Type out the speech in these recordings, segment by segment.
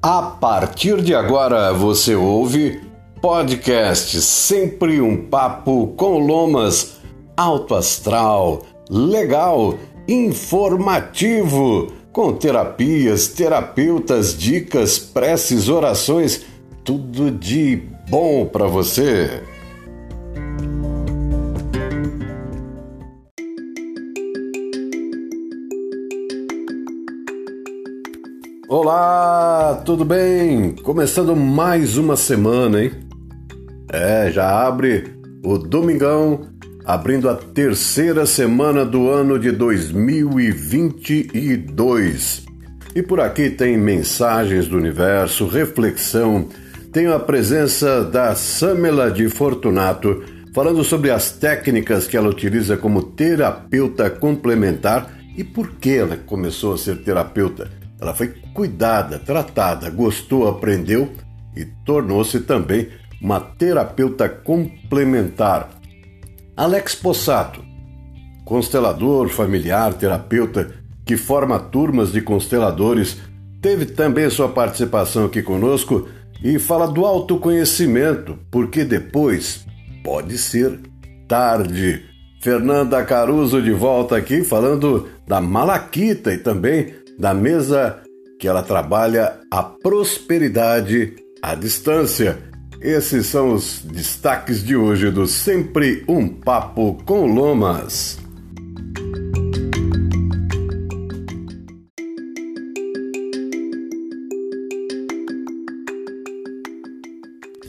A partir de agora você ouve podcast Sempre um Papo com Lomas, alto astral, legal, informativo, com terapias, terapeutas, dicas, preces, orações, tudo de bom para você. Olá, tudo bem? Começando mais uma semana, hein? É, já abre o domingão, abrindo a terceira semana do ano de 2022. E por aqui tem mensagens do universo, reflexão, tenho a presença da Samela de Fortunato falando sobre as técnicas que ela utiliza como terapeuta complementar e por que ela começou a ser terapeuta. Ela foi cuidada, tratada, gostou, aprendeu e tornou-se também uma terapeuta complementar. Alex Possato, constelador familiar, terapeuta que forma turmas de consteladores, teve também sua participação aqui conosco e fala do autoconhecimento, porque depois pode ser tarde. Fernanda Caruso de volta aqui falando da Malaquita e também da mesa que ela trabalha a prosperidade à distância. Esses são os destaques de hoje do Sempre um Papo com Lomas.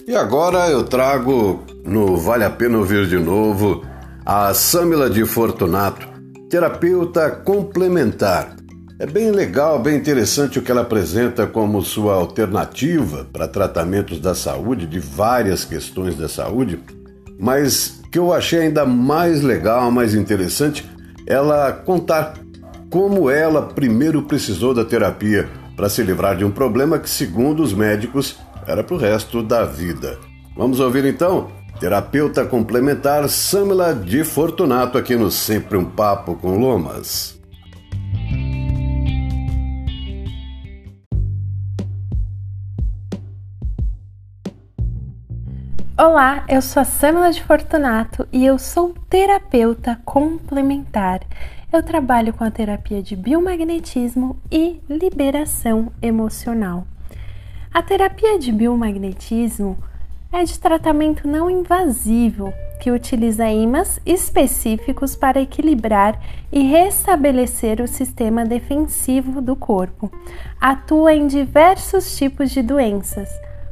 E agora eu trago no Vale a Pena Ouvir de Novo a Samila de Fortunato, terapeuta complementar é bem legal, bem interessante o que ela apresenta como sua alternativa para tratamentos da saúde, de várias questões da saúde, mas que eu achei ainda mais legal, mais interessante, ela contar como ela primeiro precisou da terapia para se livrar de um problema que, segundo os médicos, era para o resto da vida. Vamos ouvir então? Terapeuta complementar Samila de Fortunato aqui no Sempre um Papo com Lomas. Olá, eu sou a Samela de Fortunato e eu sou terapeuta complementar. Eu trabalho com a terapia de biomagnetismo e liberação emocional. A terapia de biomagnetismo é de tratamento não invasivo que utiliza ímãs específicos para equilibrar e restabelecer o sistema defensivo do corpo. Atua em diversos tipos de doenças,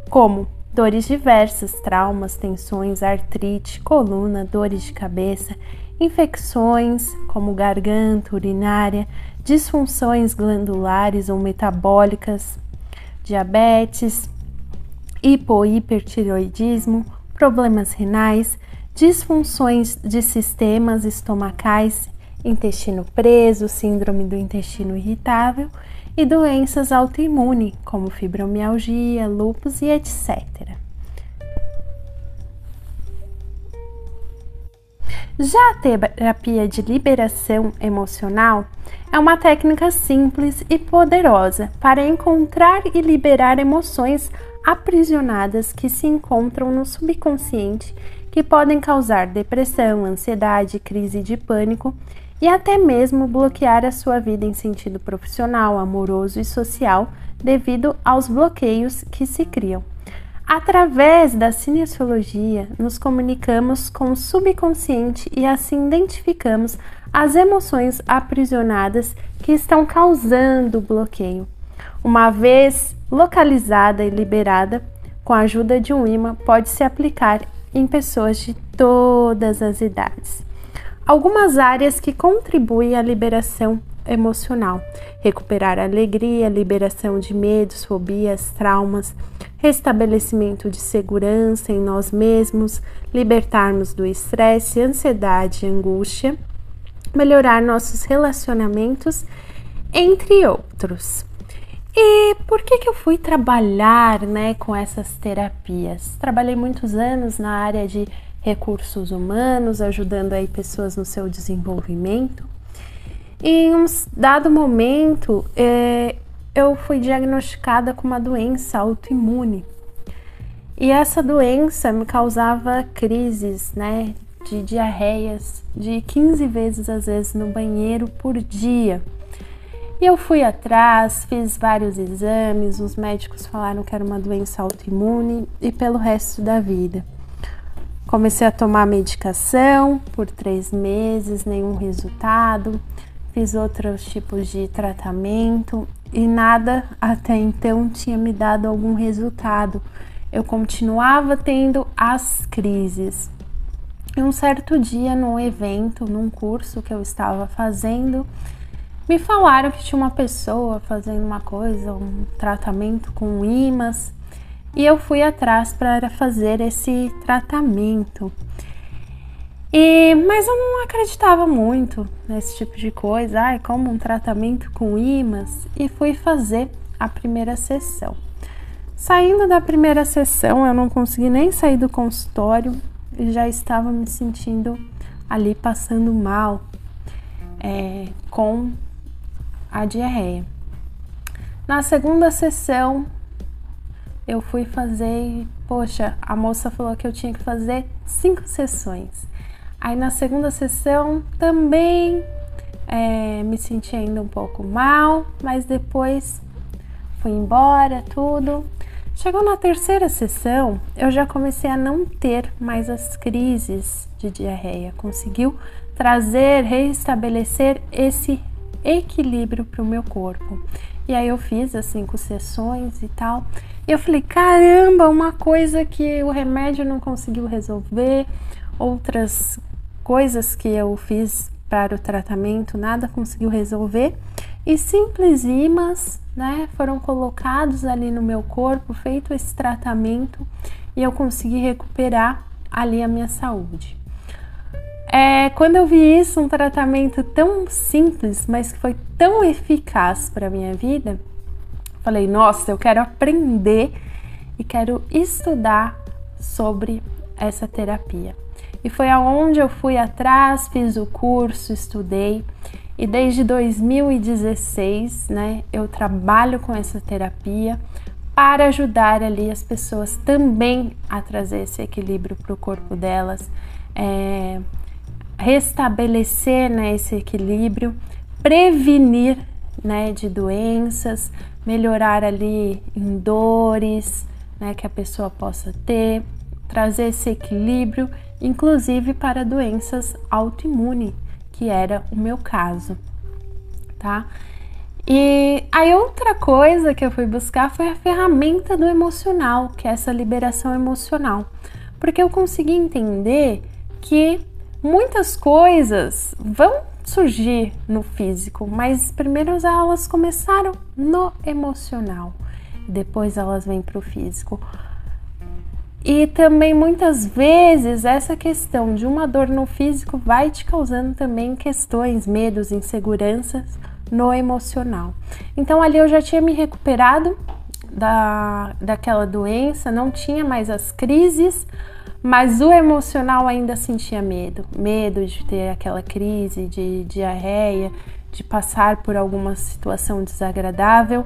como dores diversas, traumas, tensões, artrite, coluna, dores de cabeça, infecções como garganta, urinária, disfunções glandulares ou metabólicas, diabetes, hipohipertiroidismo, problemas renais, disfunções de sistemas estomacais, intestino preso, síndrome do intestino irritável e doenças autoimunes, como fibromialgia, lúpus e etc. Já a terapia de liberação emocional é uma técnica simples e poderosa para encontrar e liberar emoções aprisionadas que se encontram no subconsciente, que podem causar depressão, ansiedade, crise de pânico e até mesmo bloquear a sua vida em sentido profissional, amoroso e social devido aos bloqueios que se criam. Através da cinesiologia, nos comunicamos com o subconsciente e assim identificamos as emoções aprisionadas que estão causando o bloqueio. Uma vez localizada e liberada, com a ajuda de um imã, pode se aplicar em pessoas de todas as idades algumas áreas que contribuem à liberação emocional, recuperar a alegria, liberação de medos, fobias, traumas, restabelecimento de segurança em nós mesmos, libertarmos do estresse, ansiedade e angústia, melhorar nossos relacionamentos, entre outros. E por que, que eu fui trabalhar né, com essas terapias? Trabalhei muitos anos na área de recursos humanos, ajudando aí pessoas no seu desenvolvimento. E em um dado momento, é, eu fui diagnosticada com uma doença autoimune. E essa doença me causava crises, né, de diarreias de 15 vezes às vezes no banheiro por dia. E eu fui atrás, fiz vários exames, os médicos falaram que era uma doença autoimune e pelo resto da vida. Comecei a tomar medicação por três meses, nenhum resultado. Fiz outros tipos de tratamento e nada até então tinha me dado algum resultado. Eu continuava tendo as crises. E um certo dia, num evento, num curso que eu estava fazendo, me falaram que tinha uma pessoa fazendo uma coisa, um tratamento com imãs e eu fui atrás para fazer esse tratamento. E, mas eu não acreditava muito nesse tipo de coisa, ai, como um tratamento com imãs, e fui fazer a primeira sessão. Saindo da primeira sessão, eu não consegui nem sair do consultório e já estava me sentindo ali passando mal é, com a diarreia. Na segunda sessão, eu fui fazer e, poxa, a moça falou que eu tinha que fazer cinco sessões. Aí na segunda sessão também é, me senti ainda um pouco mal, mas depois fui embora, tudo. Chegou na terceira sessão, eu já comecei a não ter mais as crises de diarreia. Conseguiu trazer, restabelecer esse equilíbrio para o meu corpo. E aí eu fiz as cinco sessões e tal. Eu falei, caramba, uma coisa que o remédio não conseguiu resolver, outras coisas que eu fiz para o tratamento, nada conseguiu resolver. E simples imãs, né, foram colocados ali no meu corpo, feito esse tratamento, e eu consegui recuperar ali a minha saúde. É, quando eu vi isso, um tratamento tão simples, mas que foi tão eficaz para a minha vida, falei: nossa, eu quero aprender e quero estudar sobre essa terapia. E foi aonde eu fui atrás, fiz o curso, estudei. E desde 2016, né, eu trabalho com essa terapia para ajudar ali as pessoas também a trazer esse equilíbrio para o corpo delas, é, restabelecer né, esse equilíbrio, prevenir né, de doenças, melhorar ali em dores né, que a pessoa possa ter, trazer esse equilíbrio, inclusive para doenças autoimunes, que era o meu caso, tá? E aí outra coisa que eu fui buscar foi a ferramenta do emocional, que é essa liberação emocional, porque eu consegui entender que muitas coisas vão surgir no físico, mas primeiro elas começaram no emocional, depois elas vêm para o físico. E também muitas vezes essa questão de uma dor no físico vai te causando também questões, medos, inseguranças no emocional. Então ali eu já tinha me recuperado da, daquela doença, não tinha mais as crises, mas o emocional ainda sentia medo, medo de ter aquela crise de diarreia, de passar por alguma situação desagradável.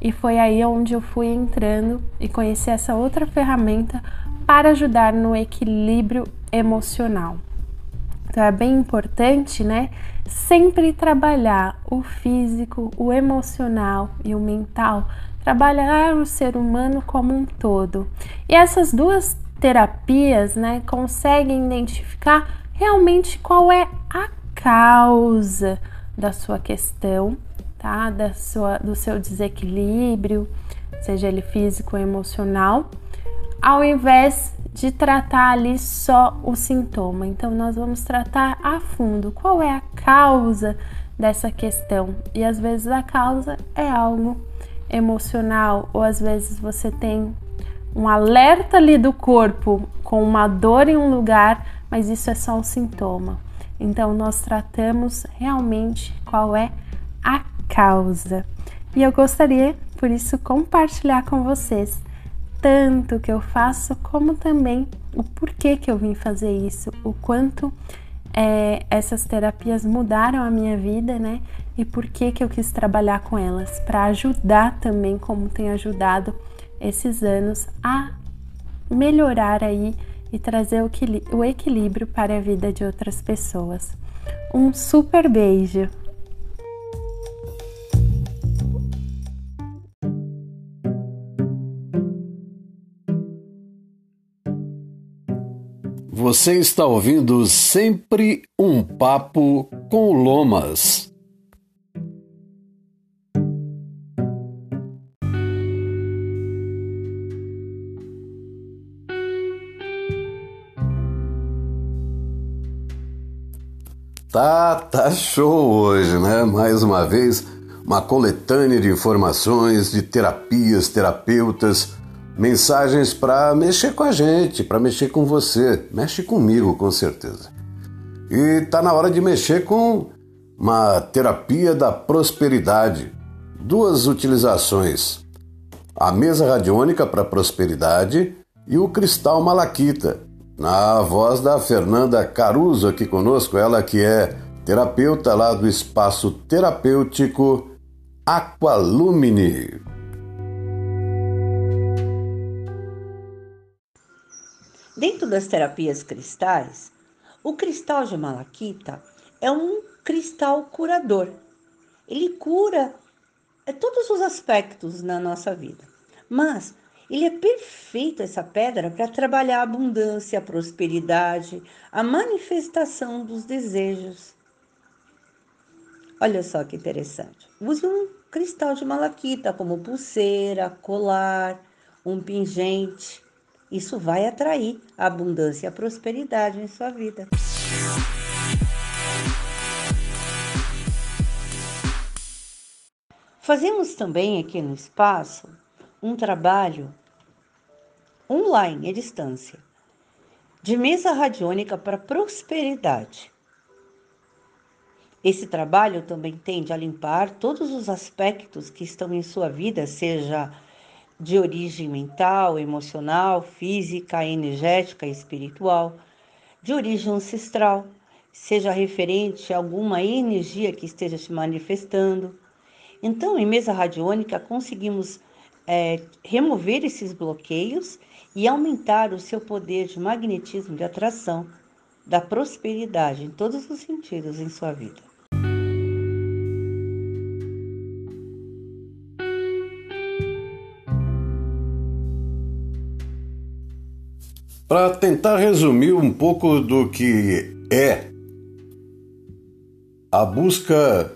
E foi aí onde eu fui entrando e conheci essa outra ferramenta para ajudar no equilíbrio emocional. Então é bem importante, né? Sempre trabalhar o físico, o emocional e o mental, trabalhar o ser humano como um todo. E essas duas terapias né, conseguem identificar realmente qual é a causa da sua questão, tá? Da sua, do seu desequilíbrio, seja ele físico ou emocional, ao invés de tratar ali só o sintoma. Então, nós vamos tratar a fundo qual é a causa dessa questão. E às vezes a causa é algo emocional, ou às vezes você tem um alerta ali do corpo com uma dor em um lugar, mas isso é só um sintoma. Então, nós tratamos realmente qual é a causa. E eu gostaria, por isso, compartilhar com vocês tanto que eu faço, como também o porquê que eu vim fazer isso, o quanto é, essas terapias mudaram a minha vida, né? E por que que eu quis trabalhar com elas? Para ajudar também, como tem ajudado esses anos, a melhorar aí e trazer o equilíbrio para a vida de outras pessoas. Um super beijo! Você está ouvindo sempre um papo com Lomas. Tá, tá show hoje, né? Mais uma vez, uma coletânea de informações, de terapias, terapeutas, mensagens para mexer com a gente, para mexer com você. Mexe comigo, com certeza. E tá na hora de mexer com uma terapia da prosperidade. Duas utilizações: a mesa radiônica para prosperidade e o cristal malaquita. Na voz da Fernanda Caruso aqui conosco, ela que é terapeuta lá do espaço terapêutico Aqualumine. Dentro das terapias cristais, o cristal de malaquita é um cristal curador. Ele cura é, todos os aspectos na nossa vida. Mas ele é perfeito essa pedra para trabalhar a abundância, a prosperidade, a manifestação dos desejos. Olha só que interessante. Use um cristal de malaquita como pulseira, colar, um pingente isso vai atrair a abundância e a prosperidade em sua vida. Fazemos também aqui no espaço um trabalho online, à distância, de mesa radiônica para prosperidade. Esse trabalho também tende a limpar todos os aspectos que estão em sua vida, seja de origem mental, emocional, física, energética espiritual, de origem ancestral, seja referente a alguma energia que esteja se manifestando. Então, em mesa radiônica, conseguimos é, remover esses bloqueios e aumentar o seu poder de magnetismo, de atração, da prosperidade em todos os sentidos em sua vida. Para tentar resumir um pouco do que é a busca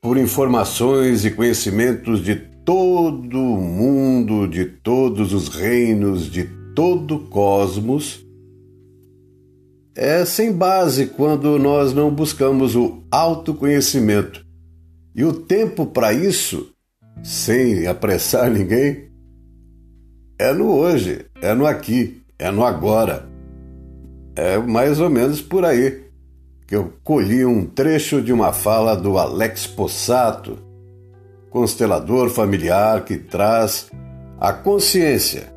por informações e conhecimentos de todo o mundo, de todos os reinos, de todo o cosmos, é sem base quando nós não buscamos o autoconhecimento. E o tempo para isso, sem apressar ninguém, é no hoje, é no aqui é no agora. É mais ou menos por aí que eu colhi um trecho de uma fala do Alex Possato, constelador familiar que traz a consciência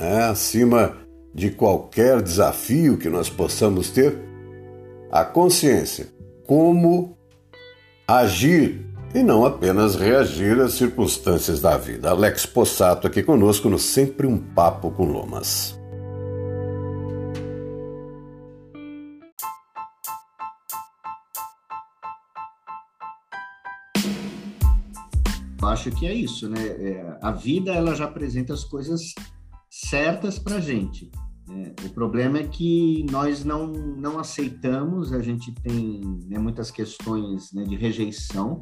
né, acima de qualquer desafio que nós possamos ter, a consciência, como agir e não apenas reagir às circunstâncias da vida. Alex Possato aqui conosco no Sempre um Papo com Lomas. Acho que é isso, né? É, a vida ela já apresenta as coisas certas para gente. Né? O problema é que nós não não aceitamos, a gente tem né, muitas questões né, de rejeição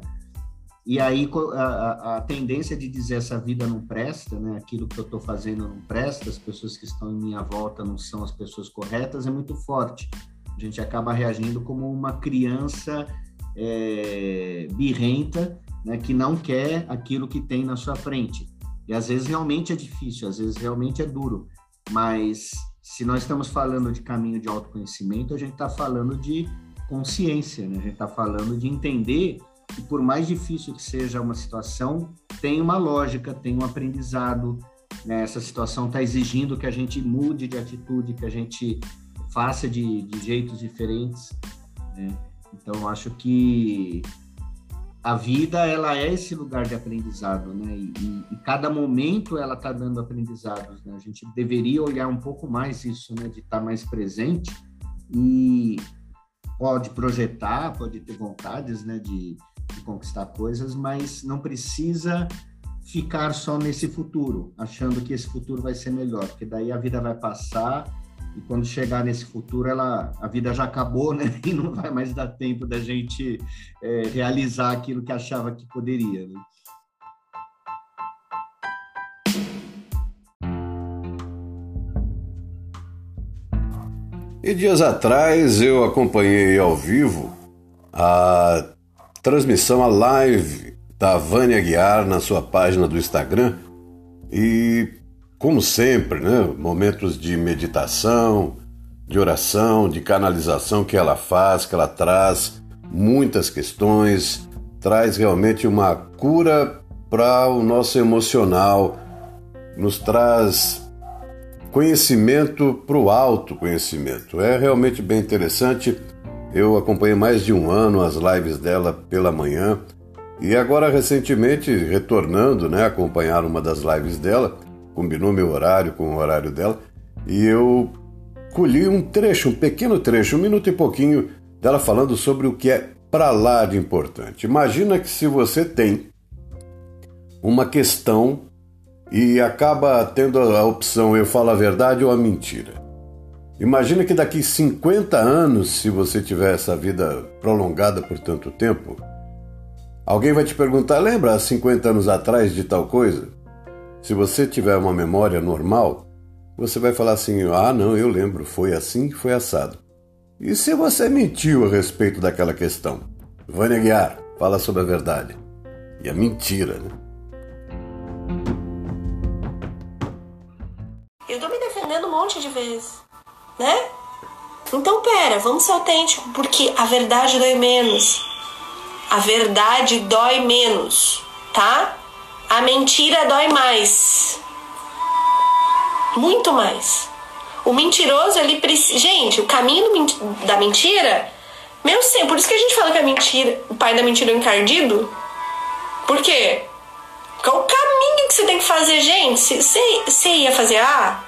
e aí a, a, tendência de dizer essa vida não presta, né? Aquilo que eu estou fazendo não presta, as pessoas que estão em minha volta não são as pessoas corretas é muito forte. A gente acaba reagindo como uma criança é, birrenta né, que não quer aquilo que tem na sua frente. E às vezes realmente é difícil, às vezes realmente é duro, mas se nós estamos falando de caminho de autoconhecimento, a gente está falando de consciência, né? a gente está falando de entender que por mais difícil que seja uma situação, tem uma lógica, tem um aprendizado, né? essa situação está exigindo que a gente mude de atitude, que a gente faça de, de jeitos diferentes. Né? Então, acho que a vida ela é esse lugar de aprendizado, né? E, e cada momento ela está dando aprendizados. Né? A gente deveria olhar um pouco mais isso, né? De estar tá mais presente e pode projetar, pode ter vontades, né? De, de conquistar coisas, mas não precisa ficar só nesse futuro, achando que esse futuro vai ser melhor, porque daí a vida vai passar e quando chegar nesse futuro, ela, a vida já acabou, né? E não vai mais dar tempo da gente é, realizar aquilo que achava que poderia. Né? E dias atrás eu acompanhei ao vivo a transmissão, a live da Vânia Guiar na sua página do Instagram e como sempre, né, momentos de meditação, de oração, de canalização que ela faz, que ela traz muitas questões, traz realmente uma cura para o nosso emocional, nos traz conhecimento para o autoconhecimento. É realmente bem interessante. Eu acompanhei mais de um ano as lives dela pela manhã e agora recentemente retornando, né, acompanhar uma das lives dela combinou meu horário com o horário dela, e eu colhi um trecho, um pequeno trecho, um minuto e pouquinho dela falando sobre o que é para lá de importante. Imagina que se você tem uma questão e acaba tendo a opção eu falo a verdade ou a mentira. Imagina que daqui 50 anos, se você tiver essa vida prolongada por tanto tempo, alguém vai te perguntar: lembra há 50 anos atrás de tal coisa? Se você tiver uma memória normal, você vai falar assim: ah, não, eu lembro, foi assim que foi assado. E se você mentiu a respeito daquela questão? Vânia Guiar, fala sobre a verdade. E a mentira, né? Eu tô me defendendo um monte de vezes, né? Então, pera, vamos ser autênticos, porque a verdade dói menos. A verdade dói menos, tá? A mentira dói mais. Muito mais. O mentiroso, ele precisa. Gente, o caminho da mentira. Meu Senhor, por isso que a gente fala que a mentira. O pai da mentira é encardido. Por quê? Porque é o caminho que você tem que fazer, gente. Você ia fazer A?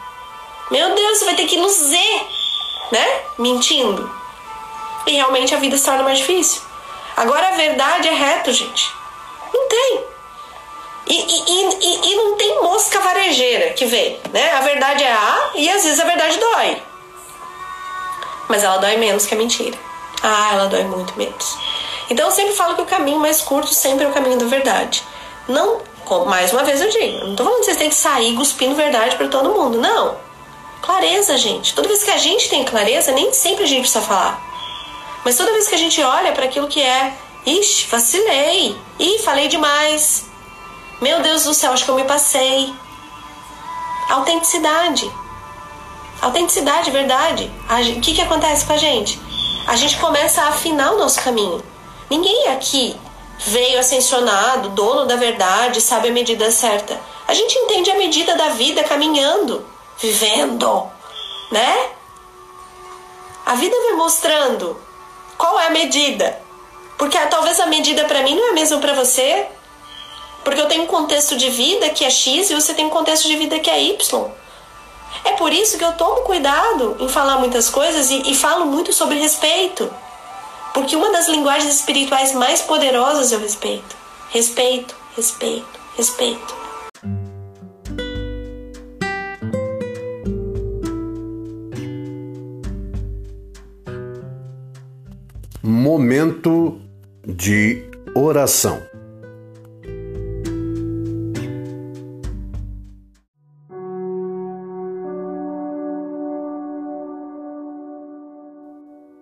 Meu Deus, você vai ter que ir no Z, né? Mentindo. E realmente a vida se torna mais difícil. Agora a verdade é reto, gente. Não tem. E, e, e, e, não tem mosca varejeira que vem, né? A verdade é A e às vezes a verdade dói. Mas ela dói menos que a mentira. Ah, ela dói muito menos. Então eu sempre falo que o caminho mais curto sempre é o caminho da verdade. Não, mais uma vez eu digo, não tô falando que vocês têm que sair cuspindo verdade para todo mundo. Não. Clareza, gente. Toda vez que a gente tem clareza, nem sempre a gente precisa falar. Mas toda vez que a gente olha para aquilo que é, ixi, vacilei, ih, falei demais, meu Deus do céu, acho que eu me passei. Autenticidade. Autenticidade, verdade. O que, que acontece com a gente? A gente começa a afinar o nosso caminho. Ninguém aqui veio ascensionado, dono da verdade, sabe a medida certa. A gente entende a medida da vida caminhando, vivendo, né? A vida vai mostrando qual é a medida. Porque talvez a medida para mim não é a mesma para você, porque eu tenho um contexto de vida que é X e você tem um contexto de vida que é Y. É por isso que eu tomo cuidado em falar muitas coisas e, e falo muito sobre respeito. Porque uma das linguagens espirituais mais poderosas é o respeito. Respeito, respeito, respeito. Momento de oração.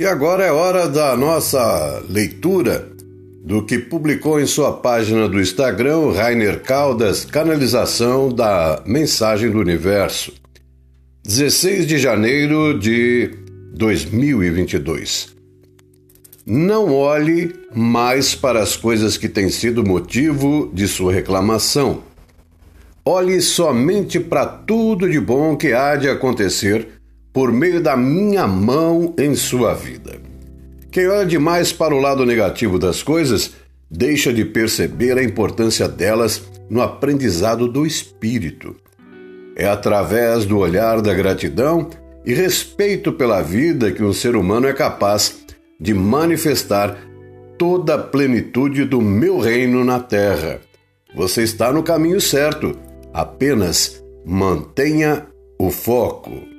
E agora é hora da nossa leitura do que publicou em sua página do Instagram Rainer Caldas, canalização da Mensagem do Universo, 16 de janeiro de 2022. Não olhe mais para as coisas que têm sido motivo de sua reclamação. Olhe somente para tudo de bom que há de acontecer por meio da minha mão em sua vida. Quem olha demais para o lado negativo das coisas deixa de perceber a importância delas no aprendizado do espírito. É através do olhar da gratidão e respeito pela vida que um ser humano é capaz de manifestar toda a plenitude do meu reino na terra. Você está no caminho certo, apenas mantenha o foco.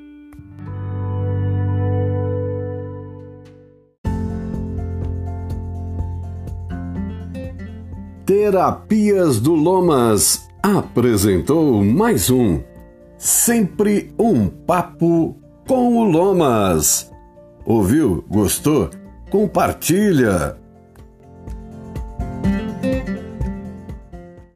Terapias do Lomas apresentou mais um Sempre um Papo com o Lomas. Ouviu? Gostou? Compartilha!